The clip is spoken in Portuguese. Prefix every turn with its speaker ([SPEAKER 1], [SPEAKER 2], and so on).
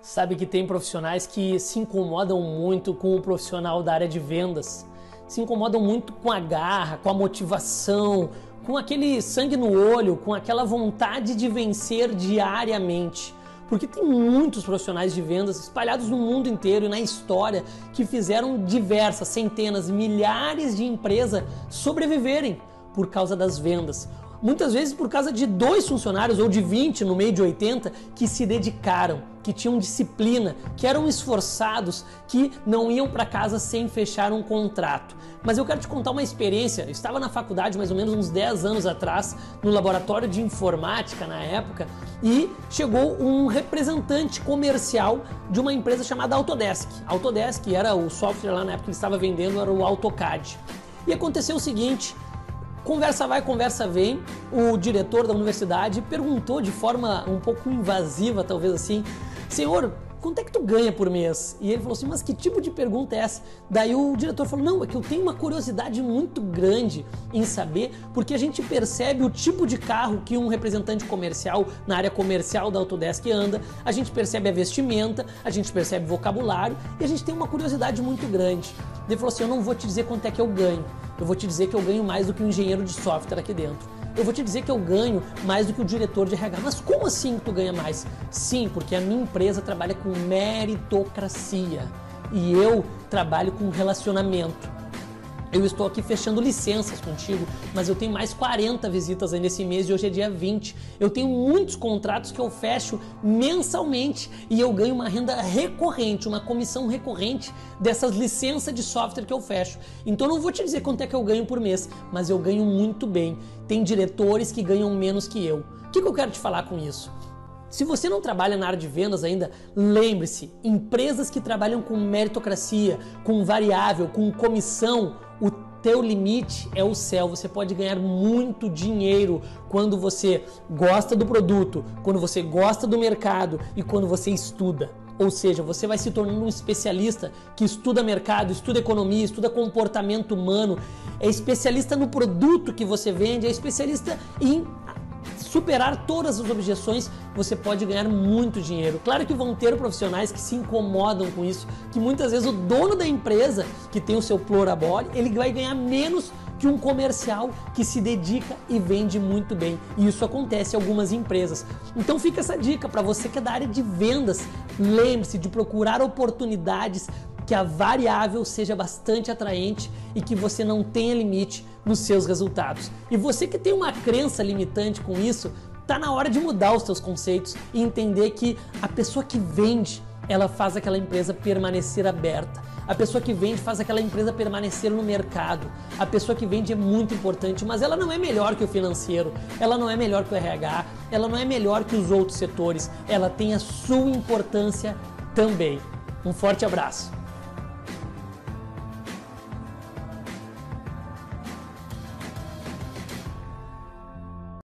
[SPEAKER 1] Sabe que tem profissionais que se incomodam muito com o profissional da área de vendas, se incomodam muito com a garra, com a motivação, com aquele sangue no olho, com aquela vontade de vencer diariamente. Porque tem muitos profissionais de vendas espalhados no mundo inteiro e na história que fizeram diversas, centenas, milhares de empresas sobreviverem por causa das vendas muitas vezes por causa de dois funcionários ou de 20 no meio de 80 que se dedicaram, que tinham disciplina, que eram esforçados, que não iam para casa sem fechar um contrato. Mas eu quero te contar uma experiência. Eu estava na faculdade mais ou menos uns 10 anos atrás, no laboratório de informática na época, e chegou um representante comercial de uma empresa chamada Autodesk. Autodesk era o software lá na época que ele estava vendendo, era o AutoCAD. E aconteceu o seguinte, Conversa vai, conversa vem. O diretor da universidade perguntou de forma um pouco invasiva, talvez assim: Senhor, quanto é que tu ganha por mês? E ele falou assim, mas que tipo de pergunta é essa? Daí o diretor falou, não, é que eu tenho uma curiosidade muito grande em saber, porque a gente percebe o tipo de carro que um representante comercial na área comercial da Autodesk anda, a gente percebe a vestimenta, a gente percebe vocabulário e a gente tem uma curiosidade muito grande. Ele falou assim, eu não vou te dizer quanto é que eu ganho, eu vou te dizer que eu ganho mais do que um engenheiro de software aqui dentro eu vou te dizer que eu ganho mais do que o diretor de RH. Mas como assim que tu ganha mais? Sim, porque a minha empresa trabalha com meritocracia e eu trabalho com relacionamento. Eu estou aqui fechando licenças contigo, mas eu tenho mais 40 visitas aí nesse mês e hoje é dia 20. Eu tenho muitos contratos que eu fecho mensalmente e eu ganho uma renda recorrente, uma comissão recorrente dessas licenças de software que eu fecho. Então não vou te dizer quanto é que eu ganho por mês, mas eu ganho muito bem. Tem diretores que ganham menos que eu. O que, que eu quero te falar com isso? Se você não trabalha na área de vendas ainda, lembre-se: empresas que trabalham com meritocracia, com variável, com comissão, o teu limite é o céu. Você pode ganhar muito dinheiro quando você gosta do produto, quando você gosta do mercado e quando você estuda. Ou seja, você vai se tornando um especialista que estuda mercado, estuda economia, estuda comportamento humano, é especialista no produto que você vende, é especialista em superar todas as objeções, você pode ganhar muito dinheiro. Claro que vão ter profissionais que se incomodam com isso, que muitas vezes o dono da empresa que tem o seu plorabole, ele vai ganhar menos que um comercial que se dedica e vende muito bem. E isso acontece em algumas empresas. Então fica essa dica para você que é da área de vendas. Lembre-se de procurar oportunidades que a variável seja bastante atraente e que você não tenha limite nos seus resultados. E você que tem uma crença limitante com isso, tá na hora de mudar os seus conceitos e entender que a pessoa que vende, ela faz aquela empresa permanecer aberta. A pessoa que vende faz aquela empresa permanecer no mercado. A pessoa que vende é muito importante, mas ela não é melhor que o financeiro, ela não é melhor que o RH, ela não é melhor que os outros setores. Ela tem a sua importância também. Um forte abraço.